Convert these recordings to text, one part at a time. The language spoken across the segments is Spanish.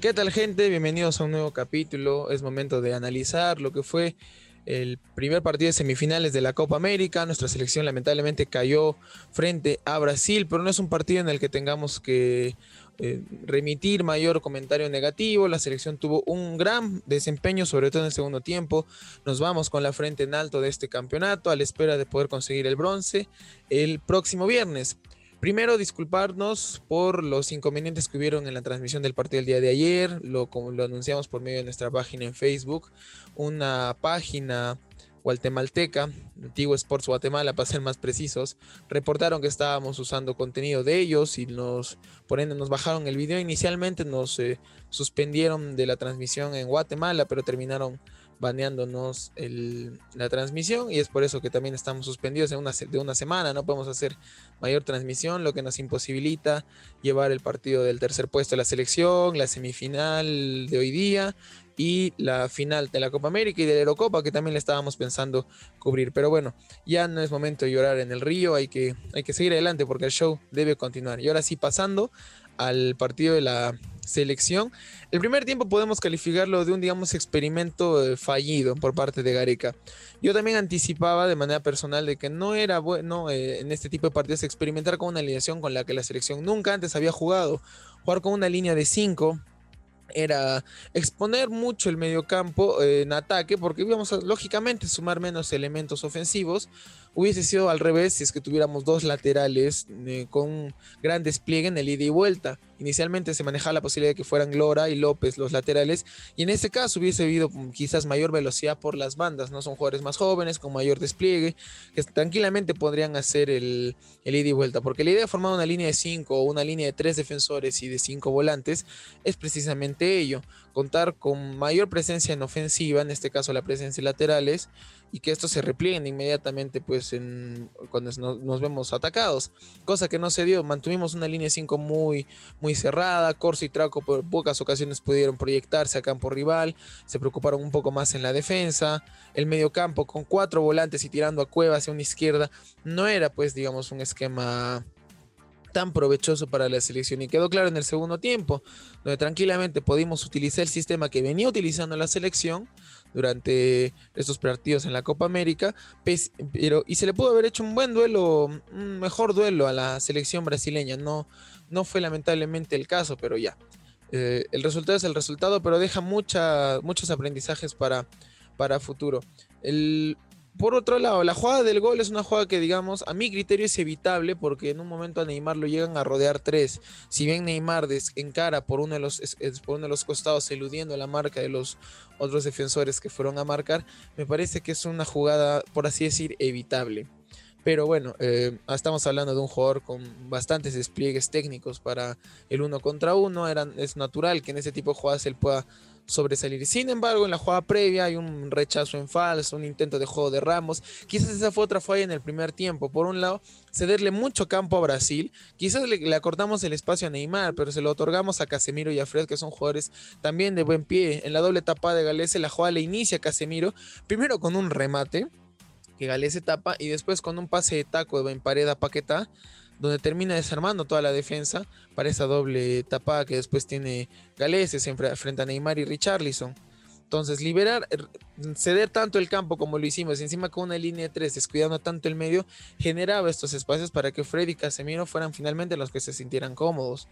¿Qué tal gente? Bienvenidos a un nuevo capítulo. Es momento de analizar lo que fue el primer partido de semifinales de la Copa América. Nuestra selección lamentablemente cayó frente a Brasil, pero no es un partido en el que tengamos que eh, remitir mayor comentario negativo. La selección tuvo un gran desempeño, sobre todo en el segundo tiempo. Nos vamos con la frente en alto de este campeonato a la espera de poder conseguir el bronce el próximo viernes. Primero, disculparnos por los inconvenientes que hubieron en la transmisión del partido el día de ayer. Lo, anunciamos por medio de nuestra página en Facebook. Una página guatemalteca, Antiguo Sports Guatemala, para ser más precisos, reportaron que estábamos usando contenido de ellos y nos, por ende, nos bajaron el video. Inicialmente nos eh, suspendieron de la transmisión en Guatemala, pero terminaron baneándonos la transmisión y es por eso que también estamos suspendidos de una, de una semana, no podemos hacer mayor transmisión, lo que nos imposibilita llevar el partido del tercer puesto de la selección, la semifinal de hoy día y la final de la Copa América y de la Eurocopa que también le estábamos pensando cubrir. Pero bueno, ya no es momento de llorar en el río, hay que, hay que seguir adelante porque el show debe continuar. Y ahora sí, pasando al partido de la selección. El primer tiempo podemos calificarlo de un, digamos, experimento eh, fallido por parte de Gareca. Yo también anticipaba de manera personal de que no era bueno eh, en este tipo de partidos experimentar con una alineación con la que la selección nunca antes había jugado. Jugar con una línea de 5 era exponer mucho el mediocampo eh, en ataque porque íbamos a, lógicamente sumar menos elementos ofensivos Hubiese sido al revés si es que tuviéramos dos laterales eh, con gran despliegue en el ida y vuelta. Inicialmente se manejaba la posibilidad de que fueran Glora y López los laterales, y en este caso hubiese habido quizás mayor velocidad por las bandas. No son jugadores más jóvenes, con mayor despliegue, que tranquilamente podrían hacer el, el ida y vuelta. Porque la idea de formar una línea de cinco o una línea de tres defensores y de cinco volantes es precisamente ello: contar con mayor presencia en ofensiva, en este caso la presencia de laterales, y que estos se replieguen inmediatamente pues cuando nos, vemos atacados, cosa que no se dio, mantuvimos una línea 5 muy, muy cerrada, Corso y Traco por pocas ocasiones pudieron proyectarse a campo rival, se preocuparon un poco más en la defensa, el medio campo con cuatro volantes y tirando a Cueva hacia una izquierda, no era pues digamos un esquema tan provechoso para la selección y quedó claro en el segundo tiempo, donde tranquilamente pudimos utilizar el sistema que venía utilizando la selección, durante estos partidos en la Copa América, pero, y se le pudo haber hecho un buen duelo, un mejor duelo a la selección brasileña, no, no fue lamentablemente el caso, pero ya. Eh, el resultado es el resultado, pero deja mucha, muchos aprendizajes para, para futuro. El, por otro lado, la jugada del gol es una jugada que, digamos, a mi criterio es evitable porque en un momento a Neymar lo llegan a rodear tres. Si bien Neymar encara por uno, de los, por uno de los costados eludiendo la marca de los otros defensores que fueron a marcar, me parece que es una jugada, por así decir, evitable. Pero bueno, eh, estamos hablando de un jugador con bastantes despliegues técnicos para el uno contra uno. es natural que en ese tipo de jugadas él pueda sobresalir. Sin embargo, en la jugada previa hay un rechazo en falso, un intento de juego de Ramos. Quizás esa fue otra falla en el primer tiempo. Por un lado, cederle mucho campo a Brasil. Quizás le, acortamos el espacio a Neymar, pero se lo otorgamos a Casemiro y a Fred, que son jugadores también de buen pie. En la doble etapa de Galese, la jugada le inicia a Casemiro, primero con un remate que Galese tapa y después con un pase de taco de pared a Paquetá donde termina desarmando toda la defensa para esa doble tapada que después tiene Galeses frente a Neymar y Richarlison. Entonces, liberar, er, ceder tanto el campo como lo hicimos, encima con una línea de tres, descuidando tanto el medio, generaba estos espacios para que Freddy y Casemiro fueran finalmente los que se sintieran cómodos.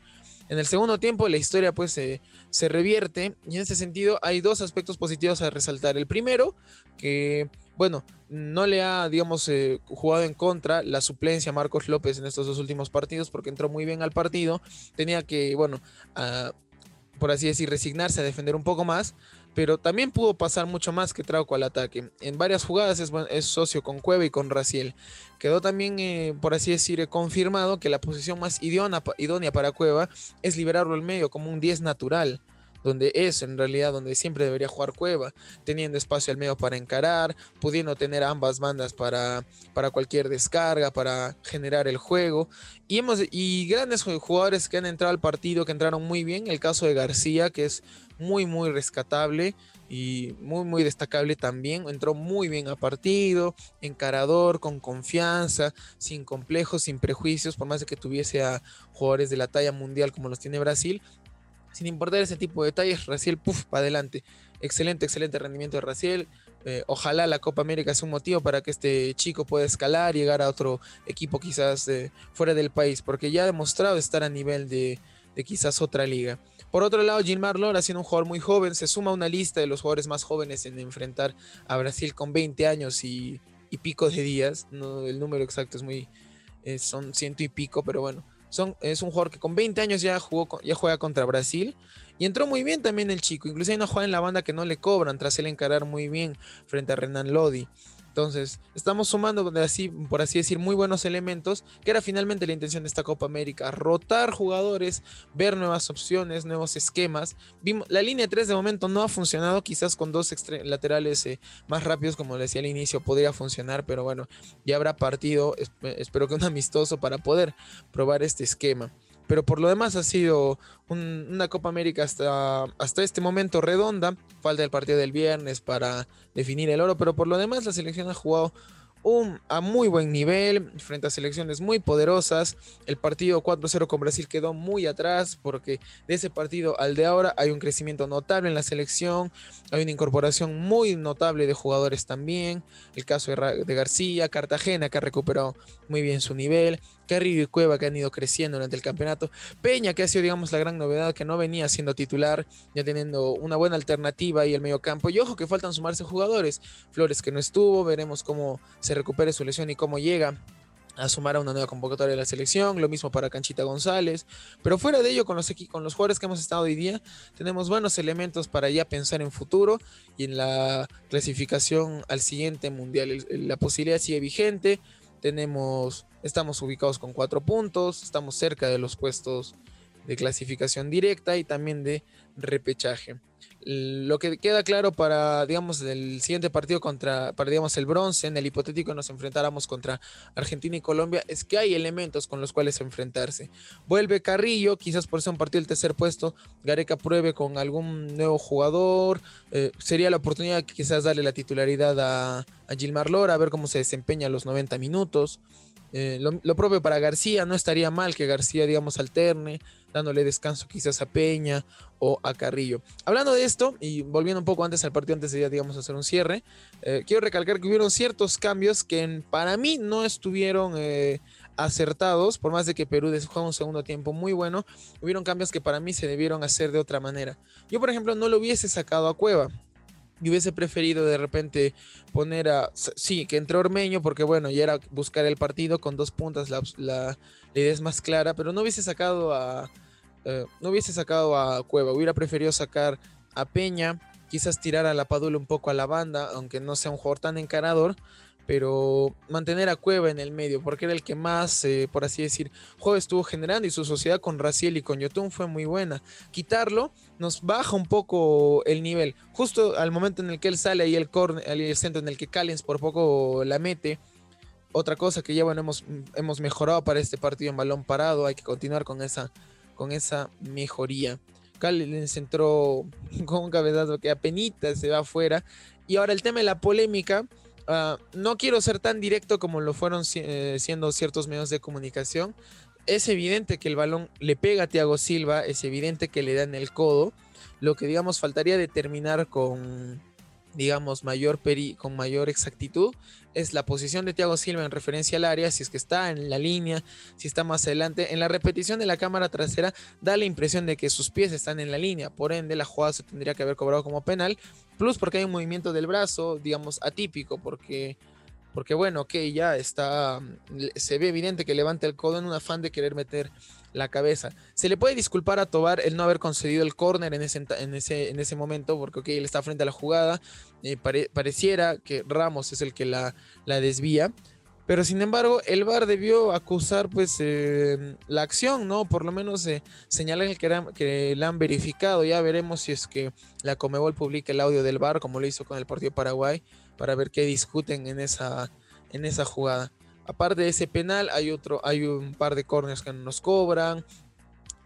En el segundo tiempo la historia pues se, se revierte y en ese sentido hay dos aspectos positivos a resaltar. El primero, que bueno, no le ha, digamos, eh, jugado en contra la suplencia a Marcos López en estos dos últimos partidos porque entró muy bien al partido. Tenía que, bueno, por así decir, resignarse a defender un poco más, pero también pudo pasar mucho más que Trauco al ataque. En varias jugadas es, socio con Cueva y con Raciel. Quedó también, eh, por así decir, confirmado que la posición más idónea para Cueva es liberarlo al medio como un 10 natural donde es en realidad donde siempre debería jugar Cueva, teniendo espacio al medio para encarar, pudiendo tener ambas bandas para, para cualquier descarga, para generar el juego. Y, hemos, y grandes jugadores que han entrado al partido, que entraron muy bien, el caso de García, que es muy, muy rescatable y muy, muy destacable también. Entró muy bien a partido, encarador, con confianza, sin complejos, sin prejuicios, por más de que tuviese a jugadores de la talla mundial como los tiene Brasil, sin importar ese tipo de detalles, Raciel, puff, para adelante. Excelente, excelente rendimiento de Raciel. Eh, ojalá la Copa América sea un motivo para que este chico pueda escalar y llegar a otro equipo quizás fuera del país, porque ya ha demostrado estar a nivel de, quizás otra liga. Por otro lado, Gilmar Lora, siendo un jugador muy joven, se suma a una lista de los jugadores más jóvenes en enfrentar a Brasil con 20 años y, pico de días. No, el número exacto es muy, eh, son ciento y pico, pero bueno, es un jugador que con 20 años ya, jugó, ya juega contra Brasil. Y entró muy bien también el chico. Incluso hay una jugada en la banda que no le cobran tras él encarar muy bien frente a Renan Lodi. Entonces, estamos sumando, así, por así decir, muy buenos elementos, que era finalmente la intención de esta Copa América, rotar jugadores, ver nuevas opciones, nuevos esquemas. Vimos, la línea 3 de momento no ha funcionado, quizás con dos laterales eh, más rápidos, como decía al inicio, podría funcionar, pero bueno, ya habrá partido, espero que un amistoso para poder probar este esquema pero por lo demás ha sido una Copa América hasta, hasta este momento redonda. Falta el partido del viernes para definir el oro, pero por lo demás la selección ha jugado un, a muy buen nivel frente a selecciones muy poderosas. El partido 4-0 con Brasil quedó muy atrás porque de ese partido al de ahora hay un crecimiento notable en la selección, hay una incorporación muy notable de jugadores también. El caso de, de García, Cartagena que ha recuperado muy bien su nivel. Carrillo y Cueva que han ido creciendo durante el campeonato. Peña que ha sido, digamos, la gran novedad, que no venía siendo titular, ya teniendo una buena alternativa ahí el medio campo. Y ojo que faltan sumarse jugadores. Flores que no estuvo, veremos cómo se recupere su lesión y cómo llega a sumar a una nueva convocatoria de la selección, lo mismo para Canchita González, pero fuera de ello con los, con los jugadores que hemos estado hoy día, tenemos buenos elementos para ya pensar en futuro y en la clasificación al siguiente mundial. La posibilidad sigue vigente, tenemos, estamos ubicados con cuatro puntos, estamos cerca de los puestos de clasificación directa y también de repechaje. Lo que queda claro para, digamos, el siguiente partido contra, para, digamos, el bronce, en el hipotético nos enfrentáramos contra Argentina y Colombia, es que hay elementos con los cuales enfrentarse. Vuelve Carrillo, quizás por ser un partido del tercer puesto, Gareca pruebe con algún nuevo jugador, eh, sería la oportunidad quizás darle la titularidad a, Gilmar Lora, a ver cómo se desempeña los 90 minutos. Eh, lo, propio para García, no estaría mal que García, digamos, alterne, dándole descanso quizás a Peña o a Carrillo. Hablando de esto, y volviendo un poco antes al partido, antes de ya, digamos, hacer un cierre, eh, quiero recalcar que hubieron ciertos cambios que para mí no estuvieron eh, acertados, por más de que Perú jugó un segundo tiempo muy bueno, hubieron cambios que para mí se debieron hacer de otra manera. Yo, por ejemplo, no lo hubiese sacado a Cueva y hubiese preferido de repente poner a. Sí, que entró Ormeño, porque bueno, ya era buscar el partido con dos puntas, la, la, idea es más clara, pero no hubiese sacado a. Eh, no hubiese sacado a Cueva, hubiera preferido sacar a Peña, quizás tirar a la Padula un poco a la banda, aunque no sea un jugador tan encarador, pero mantener a Cueva en el medio, porque era el que más, eh, por así decir, juego estuvo generando y su sociedad con Raciel y con Yotun fue muy buena. Quitarlo nos baja un poco el nivel. Justo al momento en el que él sale ahí el, el centro en el que Callens por poco la mete. Otra cosa que ya bueno hemos, hemos mejorado para este partido en balón parado, hay que continuar con esa, con esa mejoría. Callens entró con un cabezazo que apenas se va afuera. Y ahora el tema de la polémica Ah, no quiero ser tan directo como lo fueron eh, siendo ciertos medios de comunicación. Es evidente que el balón le pega a Thiago Silva, es evidente que le dan el codo. Lo que digamos faltaría determinar con digamos, mayor peri con mayor exactitud es la posición de Thiago Silva en referencia al área, si es que está en la línea, si está más adelante. En la repetición de la cámara trasera da la impresión de que sus pies están en la línea, por ende la jugada se tendría que haber cobrado como penal, plus porque hay un movimiento del brazo, digamos, atípico, porque porque bueno, que ya está, se ve evidente que levanta el codo en un afán de querer meter la cabeza. Se le puede disculpar a Tobar el no haber concedido el córner en ese, en, ese, en ese momento, porque okay, él está frente a la jugada, eh, pareciera que Ramos es el que la, la desvía. Pero sin embargo, el VAR debió acusar pues eh, la acción, ¿no? Por lo menos eh, señalar que, que la han verificado. Ya veremos si es que la Comebol publica el audio del VAR, como lo hizo con el partido Paraguay para ver qué discuten en esa, en esa jugada. Aparte de ese penal, hay otro, hay un par de corners que nos cobran.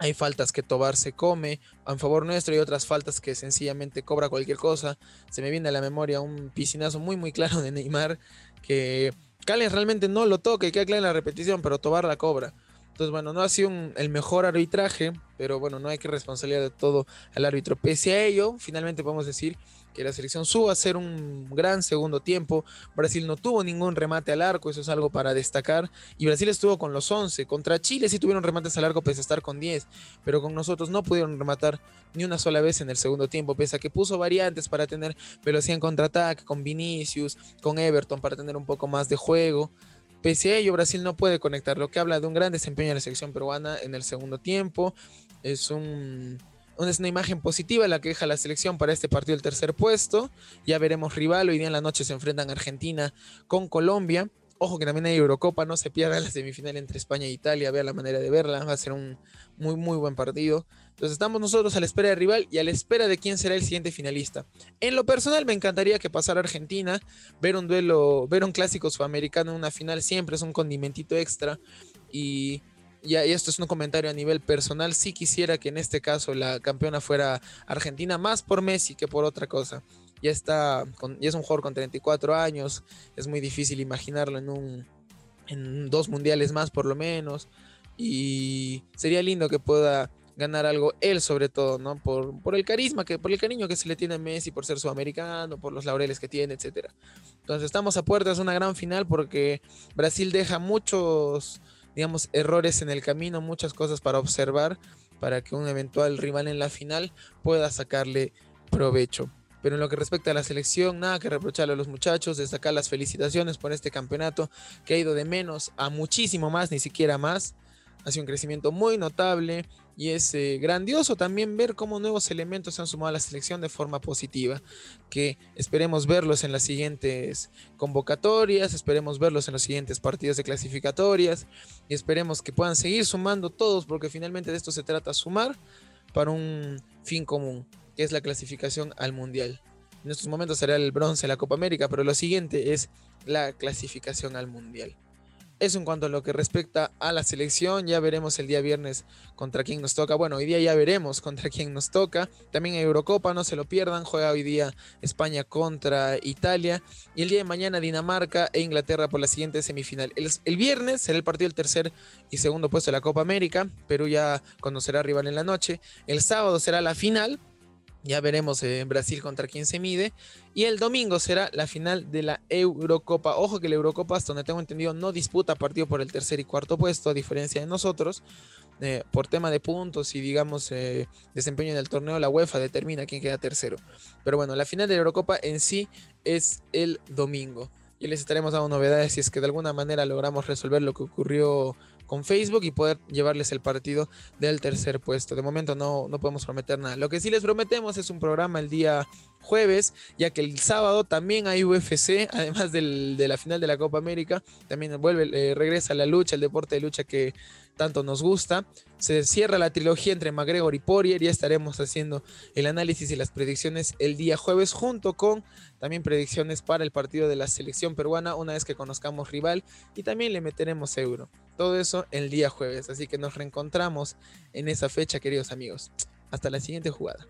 Hay faltas que Tobar se come a favor nuestro y otras faltas que sencillamente cobra cualquier cosa. Se me viene a la memoria un piscinazo muy muy claro de Neymar que Calen realmente no lo toca y queda claro en la repetición, pero Tobar la cobra. Entonces, bueno, no ha sido el mejor arbitraje, pero bueno, no hay que responsabilizar de todo al árbitro. Pese a ello, finalmente podemos decir que la selección supo hacer un gran segundo tiempo. Brasil no tuvo ningún remate al arco, eso es algo para destacar. Y Brasil estuvo con los 11. Contra Chile sí tuvieron remates al arco pese a estar con 10, pero con nosotros no pudieron rematar ni una sola vez en el segundo tiempo, pese a que puso variantes para tener velocidad en contraataque con Vinicius, con Everton para tener un poco más de juego. Pese a ello, Brasil no puede conectar, lo que habla de un gran desempeño de la selección peruana en el segundo tiempo. Es un, una imagen positiva la que deja la selección para este partido del tercer puesto. Ya veremos rival. Hoy día en la noche se enfrentan Argentina con Colombia. Ojo que también hay Eurocopa, no se pierda la semifinal entre España e Italia, vea la manera de verla, va a ser un muy muy buen partido. Entonces estamos nosotros a la espera del rival y a la espera de quién será el siguiente finalista. En lo personal me encantaría que pasara Argentina, ver un duelo, ver un clásico sudamericano en una final siempre es un condimentito extra y y esto es un comentario a nivel personal, sí quisiera que en este caso la campeona fuera Argentina, más por Messi que por otra cosa ya está, ya es un jugador con 34 años, es muy difícil imaginarlo en un, en dos mundiales más por lo menos, y sería lindo que pueda ganar algo él sobre todo, ¿no? Por, por el carisma, que, por el cariño que se le tiene a Messi, por ser sudamericano, por los laureles que tiene, etc. Entonces estamos a puertas de una gran final porque Brasil deja muchos, digamos, errores en el camino, muchas cosas para observar, para que un eventual rival en la final pueda sacarle provecho. Pero en lo que respecta a la selección, nada que reprocharle a los muchachos, destacar las felicitaciones por este campeonato que ha ido de menos a muchísimo más, ni siquiera más. Ha sido un crecimiento muy notable y es eh, grandioso también ver cómo nuevos elementos se han sumado a la selección de forma positiva, que esperemos verlos en las siguientes convocatorias, esperemos verlos en los siguientes partidos de clasificatorias y esperemos que puedan seguir sumando todos porque finalmente de esto se trata sumar para un fin común que es la clasificación al Mundial. En estos momentos será el bronce de la Copa América, pero lo siguiente es la clasificación al Mundial. Eso en cuanto a lo que respecta a la selección, ya veremos el día viernes contra quién nos toca. Bueno, hoy día ya veremos contra quién nos toca. También Eurocopa, no se lo pierdan. Juega hoy día España contra Italia. Y el día de mañana Dinamarca e Inglaterra por la siguiente semifinal. El, el viernes será el partido del tercer y segundo puesto de la Copa América. Perú ya conocerá rival en la noche. El sábado será la final ya veremos en Brasil contra quién se mide. Y el domingo será la final de la Eurocopa. Ojo que la Eurocopa, hasta donde tengo entendido, no disputa partido por el tercer y cuarto puesto, a diferencia de nosotros. Eh, por tema de puntos y digamos eh, desempeño en el torneo, la UEFA determina quién queda tercero. Pero bueno, la final de la Eurocopa en sí es el domingo. Y les estaremos dando novedades si es que de alguna manera logramos resolver lo que ocurrió con Facebook y poder llevarles el partido del tercer puesto. De momento no, no podemos prometer nada. Lo que sí les prometemos es un programa el día jueves, ya que el sábado también hay UFC, además de la final de la Copa América, también vuelve, eh, regresa la lucha, el deporte de lucha que tanto nos gusta. Se cierra la trilogía entre McGregor y Poirier, ya estaremos haciendo el análisis y las predicciones el día jueves, junto con también predicciones para el partido de la selección peruana, una vez que conozcamos rival, y también le meteremos euro. Todo eso el día jueves, así que nos reencontramos en esa fecha, queridos amigos. Hasta la siguiente jugada.